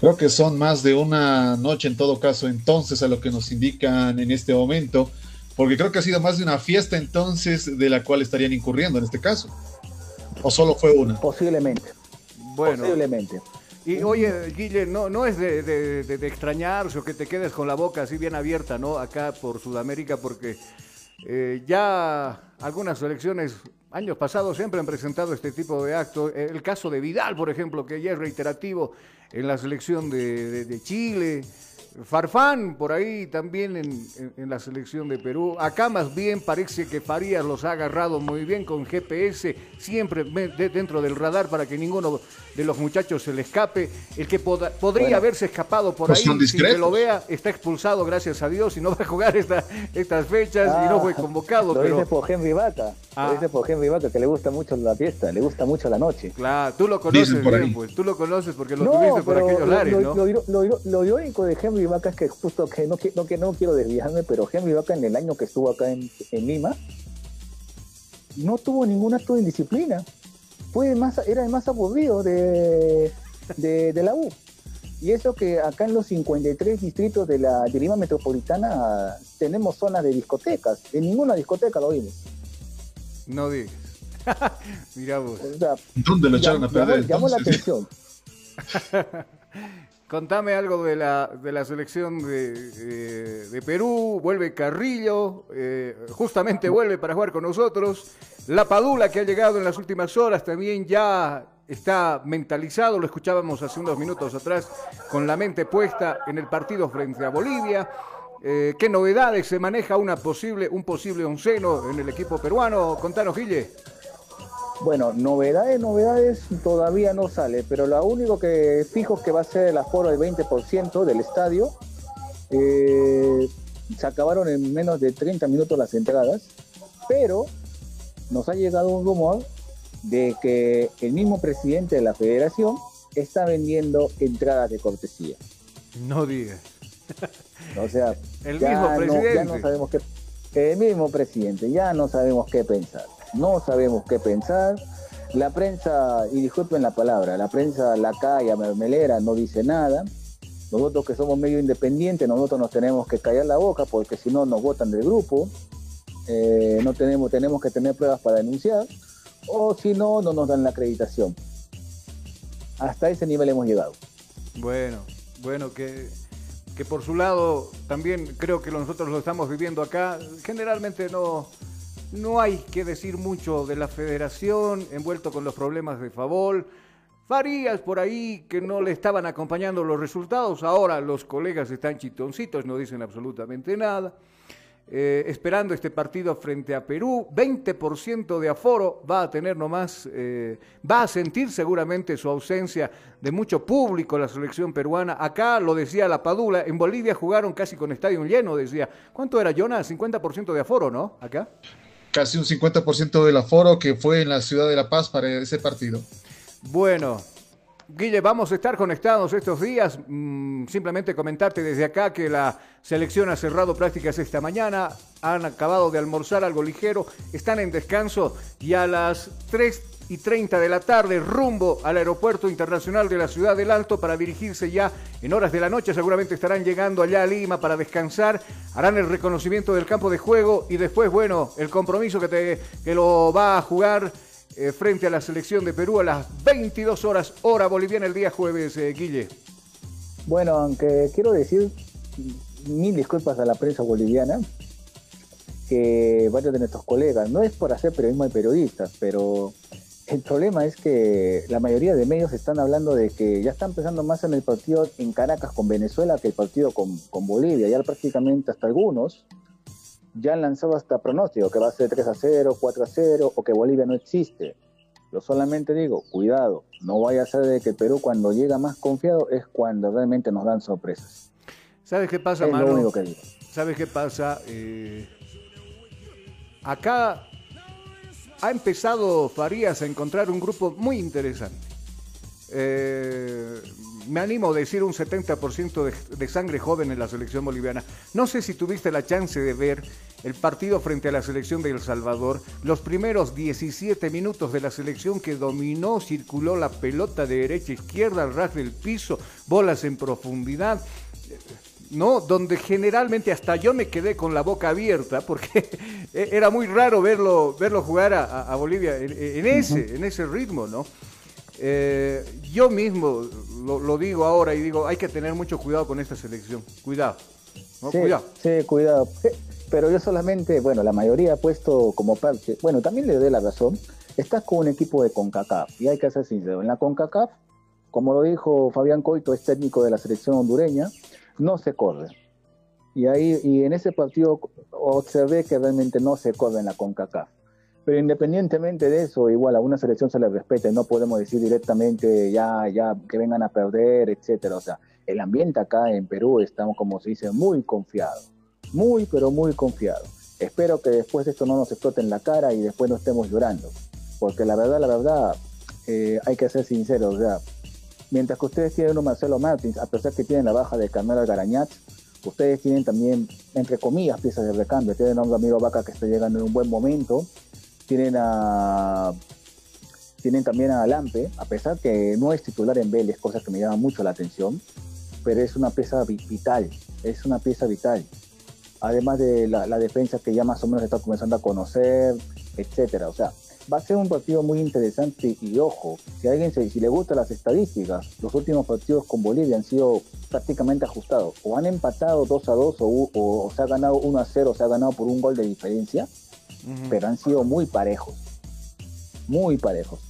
Creo que son más de una noche en todo caso, entonces, a lo que nos indican en este momento, porque creo que ha sido más de una fiesta entonces de la cual estarían incurriendo en este caso. ¿O solo fue una? Posiblemente. Bueno. Posiblemente. Y oye, Guille, no, no es de, extrañarse o que te quedes con la boca así bien abierta, ¿no? Acá por Sudamérica, porque eh, ya algunas selecciones, años pasados, siempre han presentado este tipo de actos. El caso de Vidal, por ejemplo, que ya es reiterativo en la selección de, Chile. Farfán, por ahí también en, en- la selección de Perú. Acá más bien parece que Farías los ha agarrado muy bien con GPS, siempre dentro del radar para que ninguno de los muchachos se le escape. El que podría Bueno, haberse escapado por pues ahí, sin que lo vea, está expulsado, gracias a Dios, y no va a jugar esta- estas fechas y no fue convocado. Ah, Lo pero dice por Henry Vaca. Ah. Lo dice por Henry Vaca, que le gusta mucho la fiesta, le gusta mucho la noche. Claro, tú lo conoces por bien, ahí. pues tú lo conoces porque lo No, tuviste por aquellos lo, lares, lo- ¿no? lo lo irónico de Henry Vaca es que justo que no, qui- no, que no quiero desviarme, pero Henry Vaca en el año que estuvo acá en, en Lima no tuvo ningún acto de indisciplina. Fue el más, era el más aburrido de, de, de la U. Y eso que acá en los 53 distritos de la de Lima Metropolitana tenemos zonas de discotecas. En ninguna discoteca lo vimos. No digas. Mira vos. O sea, ¿Dónde lo echaron a llamó- perder llamó la atención. Contame algo de la, de la selección de, eh, de Perú. Vuelve Carrillo, eh, justamente vuelve para jugar con nosotros. La Padula que ha llegado en las últimas horas también ya está mentalizado, lo escuchábamos hace unos minutos atrás, con la mente puesta en el partido frente a Bolivia. Eh, ¿Qué novedades se maneja una posible, un posible onceno en el equipo peruano? Contanos, Guille. Bueno, novedades, novedades todavía no sale, pero lo único que fijo que va a ser el aforo del 20% del estadio. Eh, se acabaron en menos de 30 minutos las entradas, pero nos ha llegado un rumor de que el mismo presidente de la federación está vendiendo entradas de cortesía. No digas. O sea, El ya mismo no- presidente. ya no sabemos qué, el mismo presidente, ya no sabemos qué pensar. No sabemos qué pensar. La prensa, y disculpen la palabra, la prensa la calla, mermelera, no dice nada. Nosotros que somos medio independientes, nosotros nos tenemos que callar la boca porque si no nos votan del grupo. Eh, no tenemos, tenemos que tener pruebas para denunciar. O si no, no nos dan la acreditación. Hasta ese nivel hemos llegado. Bueno, bueno, que, que por su lado también creo que nosotros lo estamos viviendo acá. Generalmente no, no hay que decir mucho de la federación envuelto con los problemas de Favol. Farías por ahí que no le estaban acompañando los resultados. Ahora los colegas están chitoncitos, no dicen absolutamente nada. Eh, esperando este partido frente a Perú. 20% de aforo va a tener nomás, eh, va a sentir seguramente su ausencia de mucho público la selección peruana. Acá lo decía la Padula, en Bolivia jugaron casi con estadio lleno, decía. ¿Cuánto era, Jonas? 50% de aforo, ¿no? Acá. Casi un 50% del aforo que fue en la ciudad de La Paz para ese partido. Bueno, Guille, vamos a estar conectados estos días. Mm, simplemente comentarte desde acá que la selección ha cerrado prácticas esta mañana. Han acabado de almorzar algo ligero. Están en descanso y a las 3 y 30 de la tarde rumbo al aeropuerto internacional de la ciudad del Alto para dirigirse ya en horas de la noche. Seguramente estarán llegando allá a Lima para descansar. Harán el reconocimiento del campo de juego y después, bueno, el compromiso que, te, que lo va a jugar eh, frente a la selección de Perú a las 22 horas, hora boliviana, el día jueves, eh, Guille. Bueno, aunque quiero decir mil disculpas a la prensa boliviana, que varios de nuestros colegas, no es por hacer periodismo de periodistas, pero el problema es que la mayoría de medios están hablando de que ya están pensando más en el partido en Caracas con Venezuela que el partido con, con Bolivia, ya prácticamente hasta algunos ya han lanzado hasta pronóstico, que va a ser 3 a 0, 4 a 0, o que Bolivia no existe. Yo solamente digo, cuidado, no vaya a ser de que Perú cuando llega más confiado es cuando realmente nos dan sorpresas. ¿Sabes qué pasa, Es lo único que digo. ¿Sabes qué pasa? Eh, acá ha empezado Farías a encontrar un grupo muy interesante. Eh, me animo a decir un 70% de, de sangre joven en la selección boliviana. No sé si tuviste la chance de ver el partido frente a la selección de El Salvador, los primeros 17 minutos de la selección que dominó, circuló la pelota de derecha a izquierda al ras del piso, bolas en profundidad. ¿no? Donde generalmente hasta yo me quedé con la boca abierta porque era muy raro verlo, verlo jugar a, Bolivia en, en ese, en ese ritmo, ¿no? Eh, yo mismo lo, lo digo ahora y digo, hay que tener mucho cuidado con esta selección. Cuidado, ¿no? Sí, Cuidado. sí, cuidado. Pero yo solamente, bueno, la mayoría ha puesto como parte, bueno, también le doy la razón, estás con un equipo de CONCACAF y hay que ser sincero, en la CONCACAF, como lo dijo Fabián Coito, es técnico de la selección hondureña, no se corre. Y ahí, y en ese partido observé que realmente no se corre en la CONCACAF. Pero independientemente de eso, igual a una selección se le respeta y no podemos decir directamente ya, ya que vengan a perder, etcétera. O sea, el ambiente acá en Perú estamos, como se dice, muy confiados. Muy, pero muy confiados. Espero que después de esto no nos explote en la cara y después no estemos llorando. Porque la verdad, la verdad, eh, hay que ser sinceros. O sea, mientras que ustedes tienen uno Marcelo Martins, a pesar que tienen la baja de Carmelo Garañat, ustedes tienen también, entre comillas, piezas de recambio. Tienen a un Ramiro Vaca que está llegando en un buen momento. Tienen a tienen también a Lampe, a pesar que no es titular en Vélez, cosa que me llama mucho la atención, pero es una pieza vi- vital, es una pieza vital. Además de la, defensa que ya más o menos está comenzando a conocer, etcétera. O sea, va a ser un partido muy interesante y ojo, si a alguien se, si le gustan las estadísticas, los últimos partidos con Bolivia han sido prácticamente ajustados. O han empatado 2 a 2 o, u- o- o se ha ganado 1 a 0 o se ha ganado por un gol de diferencia, pero han sido muy parejos. Muy parejos.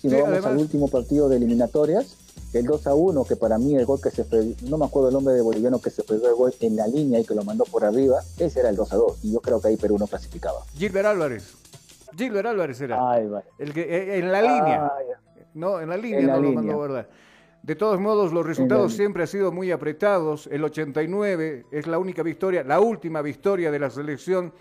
Si Sí, nos vamos además- al último partido de eliminatorias, el 2 a 1, que para mí el gol que se fue, no me acuerdo el nombre de boliviano que se pegó el gol en la línea y que lo mandó por arriba, ese era el 2 a 2. Y yo creo que ahí Perú no clasificaba. Gilbert Álvarez. Gilbert Álvarez era. Ay, va. El que, eh, en la línea. Ah. No, en la línea En la no lo línea. mandó verdad. De todos modos, los resultados siempre han sido muy apretados. El 89 es la única victoria, la última victoria de la selección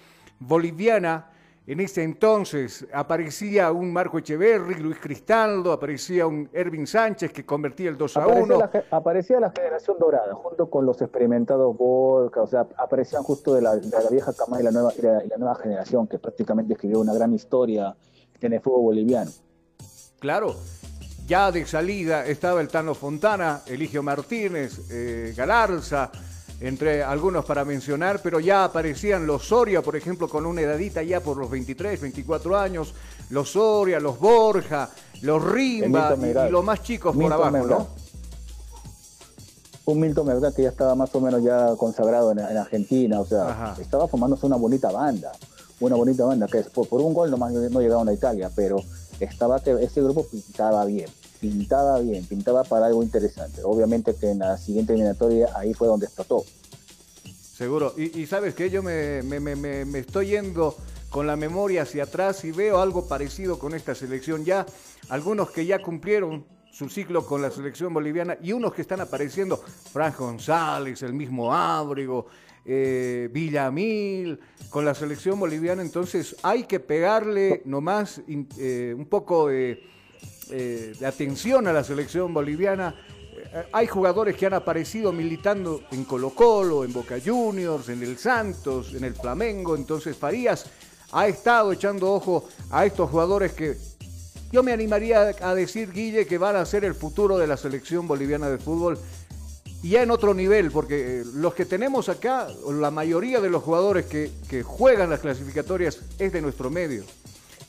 boliviana. En ese entonces aparecía un Marco Echeverri, Luis Cristaldo, aparecía un Ervin Sánchez que convertía el 2 a Aparecía 1. la, ge- aparecía la generación dorada, junto con los experimentados Volca, o sea, aparecían justo de la, de la vieja cama y la, nueva, y la, y la nueva generación, que prácticamente escribió una gran historia en el fútbol boliviano. Claro, ya de salida estaba el Tano Fontana, Eligio Martínez, eh, Galarza, entre algunos para mencionar, pero ya aparecían los Soria, por ejemplo, con una edadita ya por los 23, 24 años, los Soria, los Borja, los Rimba y, los más chicos Milton por abajo. ¿no? Un Milton Merad que ya estaba más o menos ya consagrado en, en Argentina, o sea, Ajá. estaba formándose una bonita banda, una bonita banda, que por, por un gol nomás no llegaron a Italia, pero estaba que ese grupo pintaba bien, pintaba bien, pintaba para algo interesante. Obviamente que en la siguiente eliminatoria ahí fue donde explotó. Seguro. Y, sabes que yo me, estoy yendo con la memoria hacia atrás y veo algo parecido con esta selección. Ya algunos que ya cumplieron su ciclo con la selección boliviana y unos que están apareciendo, Fran González, el mismo Ábrego, eh, Villamil, con la selección boliviana. Entonces hay que pegarle nomás eh, un poco de, eh, de atención a la selección boliviana. Eh, Hay jugadores que han aparecido militando en Colo Colo, en Boca Juniors, en el Santos, en el Flamengo. Entonces Farías ha estado echando ojo a estos jugadores que yo me animaría a decir, Guille, que van a ser el futuro de la selección boliviana de fútbol. Y ya en otro nivel, porque eh, los que tenemos acá, la mayoría de los jugadores que juegan las clasificatorias es de nuestro medio.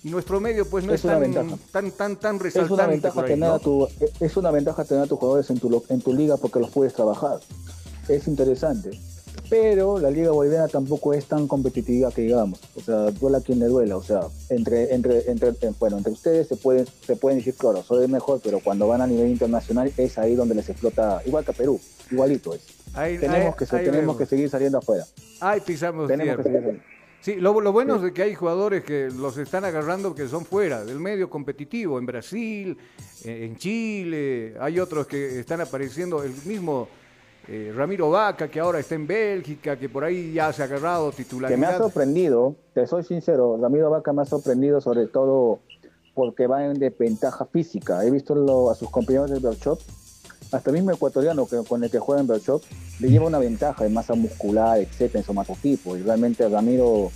Y nuestro medio pues no es, Es tan, ventaja. tan, tan, tan Es una resaltante ventaja ahí, tener ¿no? a tu, es una ventaja tener a tus jugadores en tu, en tu liga porque los puedes trabajar. Es interesante. Pero la liga boliviana tampoco es tan competitiva que digamos. O sea, duela quien le duela. O sea, entre, entre, entre, eh, bueno, entre ustedes se pueden, se pueden decir, claro, soy el mejor, pero cuando van a nivel internacional es ahí donde les explota, igual que a Perú, igualito es. Ahí- tenemos ahí- que, ahí tenemos vemos. que seguir saliendo afuera. Ay, pisamos Tenemos que seguir saliendo. Sí, lo, lo bueno es que hay jugadores que los están agarrando que son fuera del medio competitivo, en Brasil, en, Chile, hay otros que están apareciendo, el mismo eh, Ramiro Vaca, que ahora está en Bélgica, que por ahí ya se ha agarrado que me ha titularidad. sorprendido, te soy sincero, Ramiro Vaca me ha sorprendido sobre todo porque va en desventaja física. He visto lo- a sus compañeros del Berchop, hasta mismo ecuatoriano que, con el que juega en Berchop, le lleva una ventaja en masa muscular, etcétera, en somatotipo. Y realmente Ramiro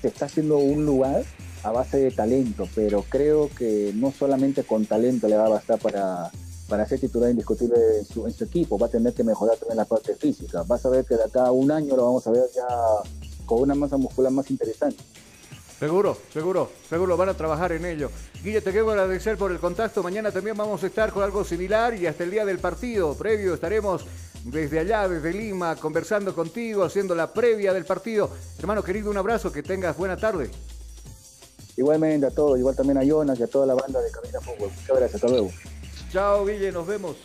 se está haciendo un lugar a base de talento, pero creo que no solamente con talento le va a bastar para, para ser titular indiscutible en su, en su equipo, va a tener que mejorar también la parte física. Vas a ver que de acá a un año lo vamos a ver ya con una masa muscular más interesante. Seguro, seguro, seguro van a trabajar en ello. Guille, te quiero agradecer por el contacto. Mañana también vamos a estar con algo similar y hasta el día del partido previo estaremos desde allá, desde Lima, conversando contigo, haciendo la previa del partido. Hermano querido, un abrazo, que tengas buena tarde. Igualmente a todos, igual también a Jonas y a toda la banda de Camina Fútbol. Muchas gracias, hasta luego. Chao, Guille, nos vemos.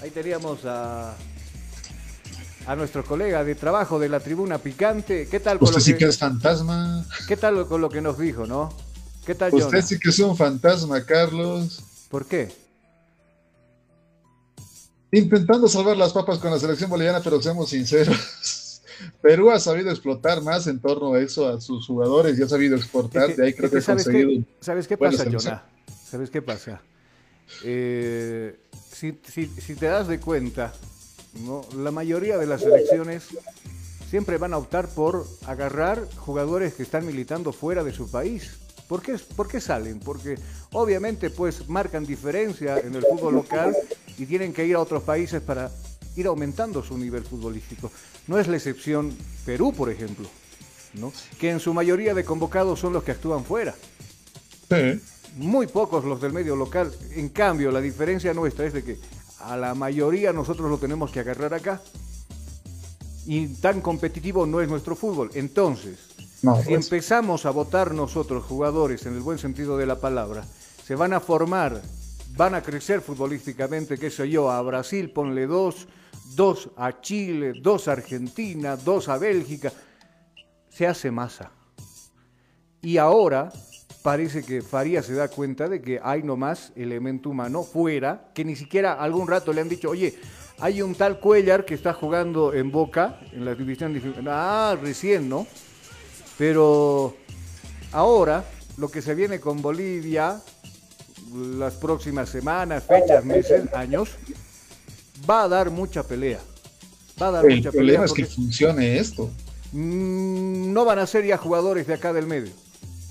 Ahí teníamos a, a nuestro colega de trabajo de la tribuna picante. ¿Qué tal con Usted lo sí que, que es fantasma. ¿Qué tal con lo que nos dijo, no? ¿Qué tal, Usted sí que es un fantasma, Carlos. ¿Por qué? Intentando salvar las papas con la selección boliviana, pero seamos sinceros. Perú ha sabido explotar más en torno a eso, a sus jugadores, y ha sabido exportar. Es que- de ahí creo es que que ha ¿sabes conseguido. qué, ¿Sabes qué pasa. Jonah? ¿Sabes qué pasa? Eh, si, si- si te das de cuenta, ¿no? la mayoría de las selecciones siempre van a optar por agarrar jugadores que están militando fuera de su país. ¿Por qué, por qué salen? Porque obviamente pues marcan diferencia en el fútbol local y tienen que ir a otros países para ir aumentando su nivel futbolístico. No es la excepción Perú, por ejemplo, ¿no? que en su mayoría de convocados son los que actúan fuera. Muy pocos los del medio local. En cambio, la diferencia nuestra es de que a la mayoría nosotros lo tenemos que agarrar acá. Y tan competitivo no es nuestro fútbol. Entonces, No, si pues. empezamos a votar nosotros, jugadores, en el buen sentido de la palabra, se van a formar, van a crecer futbolísticamente, qué sé yo, a Brasil ponle dos, dos a Chile, dos a Argentina, dos a Bélgica, se hace masa. Y ahora parece que Farías se da cuenta de que hay nomás elemento humano fuera, que ni siquiera algún rato le han dicho, oye, hay un tal Cuellar que está jugando en Boca, en la división. Ah, recién, ¿no? Pero ahora, lo que se viene con Bolivia, las próximas semanas, fechas, meses, años, va a dar mucha pelea. Va a dar El mucha problema pelea. es que funcione esto. mm, no van a ser ya jugadores de acá del medio.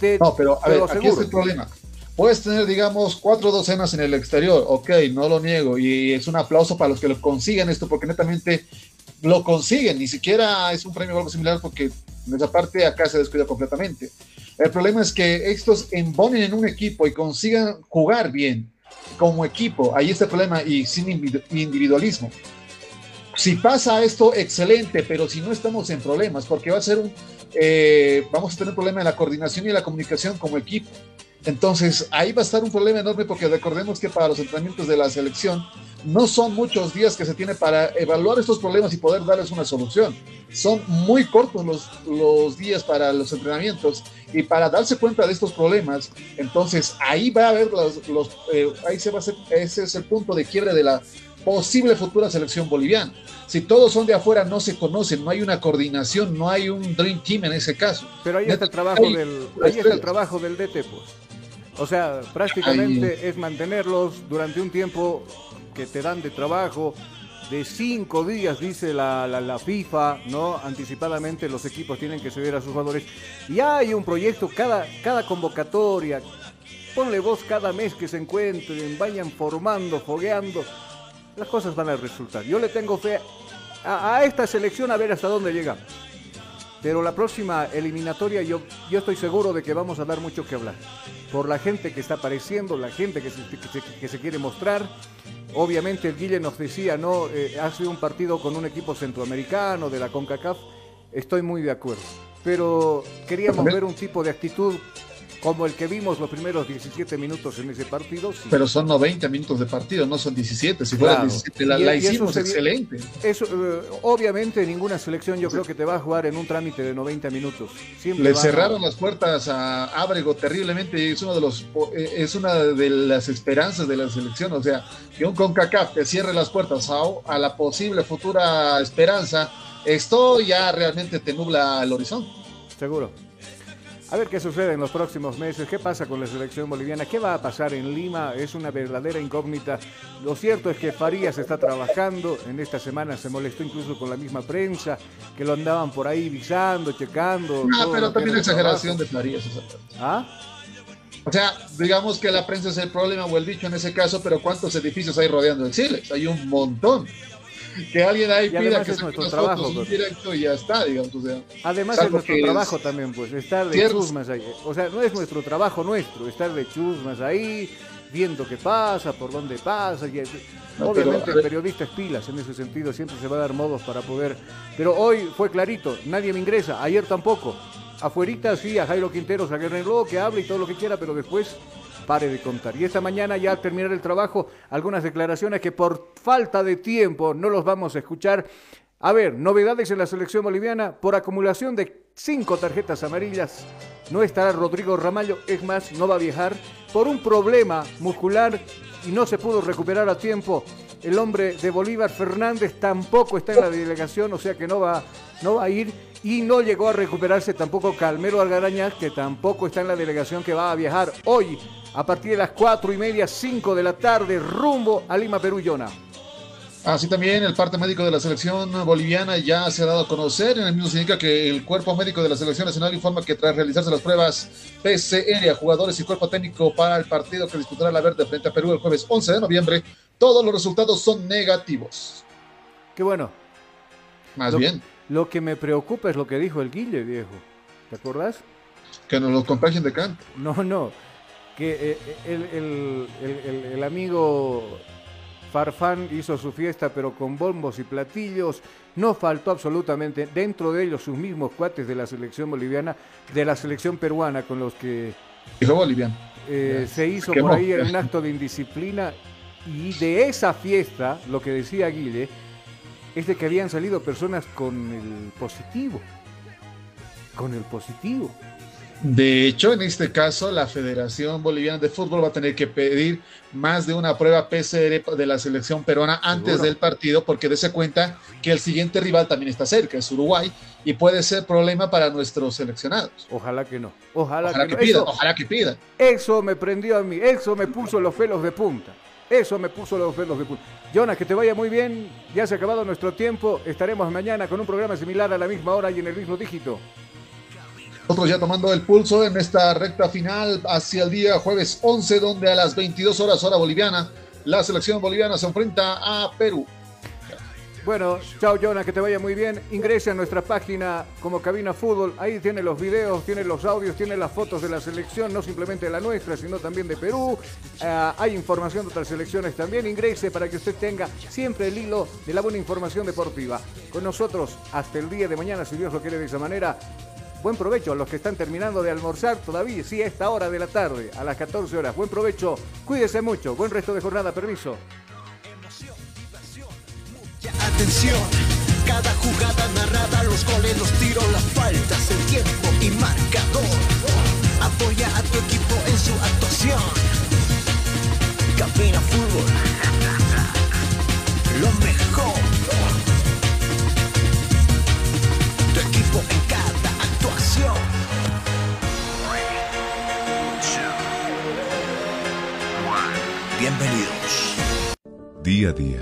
Te- No, pero a ver, aquí está el problema. Puedes tener, digamos, cuatro docenas en el exterior, ok, no lo niego, y es un aplauso para los que lo consiguen esto, porque netamente lo consiguen, ni siquiera es un premio o algo similar, porque en esa parte acá se descuida completamente. El problema es que estos embonen en un equipo y consigan jugar bien como equipo, ahí está el problema, y sin individu- individualismo. Si pasa esto, excelente, pero si no estamos en problemas, porque va a ser un, eh, vamos a tener problema en la coordinación y la comunicación como equipo. Entonces, ahí va a estar un problema enorme porque recordemos que para los entrenamientos de la selección no son muchos días que se tiene para evaluar estos problemas y poder darles una solución. Son muy cortos los, los días para los entrenamientos y para darse cuenta de estos problemas, entonces ahí va a haber los, los, eh, ahí se va a hacer, ese es el punto de quiebre de la posible futura selección boliviana. Si todos son de afuera, no se conocen, no hay una coordinación, no hay un Dream Team en ese caso. Pero ahí está el trabajo Hay del, ahí está el trabajo del DT, pues. O sea, prácticamente es mantenerlos durante un tiempo que te dan de trabajo de cinco días, dice la, la, la FIFA, ¿no? Anticipadamente los equipos tienen que ceder a sus jugadores. Y hay un proyecto, cada, cada convocatoria, ponle vos cada mes que se encuentren, vayan formando, fogueando, las cosas van a resultar. Yo le tengo fe a, a esta selección a ver hasta dónde llegamos. Pero la próxima eliminatoria yo, yo estoy seguro de que vamos a dar mucho que hablar. Por la gente que está apareciendo, la gente que se, que se- que se quiere mostrar. Obviamente el Guille nos decía, ¿no? Eh, hace un partido con un equipo centroamericano de la CONCACAF. Estoy muy de acuerdo. Pero queríamos ver un tipo de actitud como el que vimos los primeros 17 minutos en ese partido. sí. Pero son 90 minutos de partido, no son 17. Si fueran Claro. 17, la, Y- la hicimos excelente. Eso, eh, obviamente ninguna selección yo creo que te va a jugar en un trámite de 90 minutos. Siempre Le van a- cerraron las puertas a Ábrego terriblemente es uno de los eh, es una de las esperanzas de la selección, o sea, que un CONCACAF te cierre las puertas a, a la posible futura esperanza, esto ya realmente te nubla el horizonte. Seguro. A ver qué sucede en los próximos meses, qué pasa con la selección boliviana, qué va a pasar en Lima, es una verdadera incógnita. Lo cierto es que Farías está trabajando, en esta semana se molestó incluso con la misma prensa, que lo andaban por ahí visando, checando. No, pero también exageración de. Farías. ¿Ah? O sea, digamos que la prensa es el problema o el bicho en ese caso, pero ¿cuántos edificios hay rodeando el Silex? Hay un montón. Que alguien ahí pida además que es nuestro trabajo, fotos, directo y ya está, digamos. O sea, Además es nuestro es- trabajo también, pues, estar de Cierto. chusmas ahí. O sea, no es nuestro trabajo nuestro, estar de chusmas ahí, viendo qué pasa, por dónde pasa. y- No, obviamente pero, el periodista es pilas en ese sentido, siempre se va a dar modos para poder. Pero hoy fue clarito, nadie me ingresa, ayer tampoco. Afuerita sí, a Jairo Quinteros, a Guerrero, que hable y todo lo que quiera, pero después pare de contar. Y esta mañana ya al terminar el trabajo, algunas declaraciones que por falta de tiempo no los vamos a escuchar. A ver, novedades en la selección boliviana. Por acumulación de cinco tarjetas amarillas, no estará Rodrigo Ramallo. Es más, no va a viajar por un problema muscular y no se pudo recuperar a tiempo. El hombre de Bolívar, Fernández, tampoco está en la delegación, o sea que no va, no va a ir. Y no llegó a recuperarse tampoco Calmero Algarañaz, que tampoco está en la delegación que va a viajar hoy a partir de las cuatro y media, cinco de la tarde, rumbo a Lima, Perú, Yona. Así también el parte médico de la selección boliviana ya se ha dado a conocer. En el mismo se indica que el cuerpo médico de la selección nacional informa que tras realizarse las pruebas PCR a jugadores y cuerpo técnico para el partido que disputará la Verde frente a Perú el jueves 11 de noviembre, todos los resultados son negativos. Qué bueno. Más Lo- bien, Lo que me preocupa es lo que dijo el Guille, viejo. ¿Te acordás? que nos lo contagien de canto. No, no. Que eh, el, el- el- el- el amigo Farfán hizo su fiesta, pero con bombos y platillos. No faltó absolutamente, dentro de ellos, sus mismos cuates de la selección boliviana, de la selección peruana, con los que Dijo boliviano. eh, se hizo por ahí un acto de indisciplina. Y de esa fiesta, lo que decía Guille, es de que habían salido personas con el positivo. Con el positivo. De hecho, en este caso, la Federación Boliviana de Fútbol va a tener que pedir más de una prueba PCR de la selección peruana antes del partido, porque dése cuenta que el siguiente rival también está cerca, es Uruguay, y puede ser problema para nuestros seleccionados. Ojalá que no. Ojalá, Ojalá que, que no. pidan, ojalá que pidan. Eso me prendió a mí, eso me puso los pelos de punta. Eso me puso los pelos de punta. Jonas, que te vaya muy bien. Ya se ha acabado nuestro tiempo. Estaremos mañana con un programa similar a la misma hora y en el mismo dígito. Nosotros ya tomando el pulso en esta recta final hacia el día jueves 11, donde a las 22 horas hora boliviana, la selección boliviana se enfrenta a Perú. Bueno, chao Jonas, que te vaya muy bien. Ingrese a nuestra página como Cabina Fútbol. Ahí tiene los videos, tiene los audios, tiene las fotos de la selección, no simplemente de la nuestra, sino también de Perú. Ah, hay información de otras selecciones también. Ingrese para que usted tenga siempre el hilo de la buena información deportiva. Con nosotros hasta el día de mañana, si Dios lo quiere de esa manera. Buen provecho a los que están terminando de almorzar todavía, sí, a esta hora de la tarde, a las 14 horas. Buen provecho, cuídese mucho, buen resto de jornada, permiso. Atención, cada jugada narrada, los goles, los tiros, las faltas, el tiempo y marcador. Apoya a tu equipo en su actuación. Cabina Fútbol. Lo mejor. Tu equipo en cada actuación. Bienvenidos. Día a día,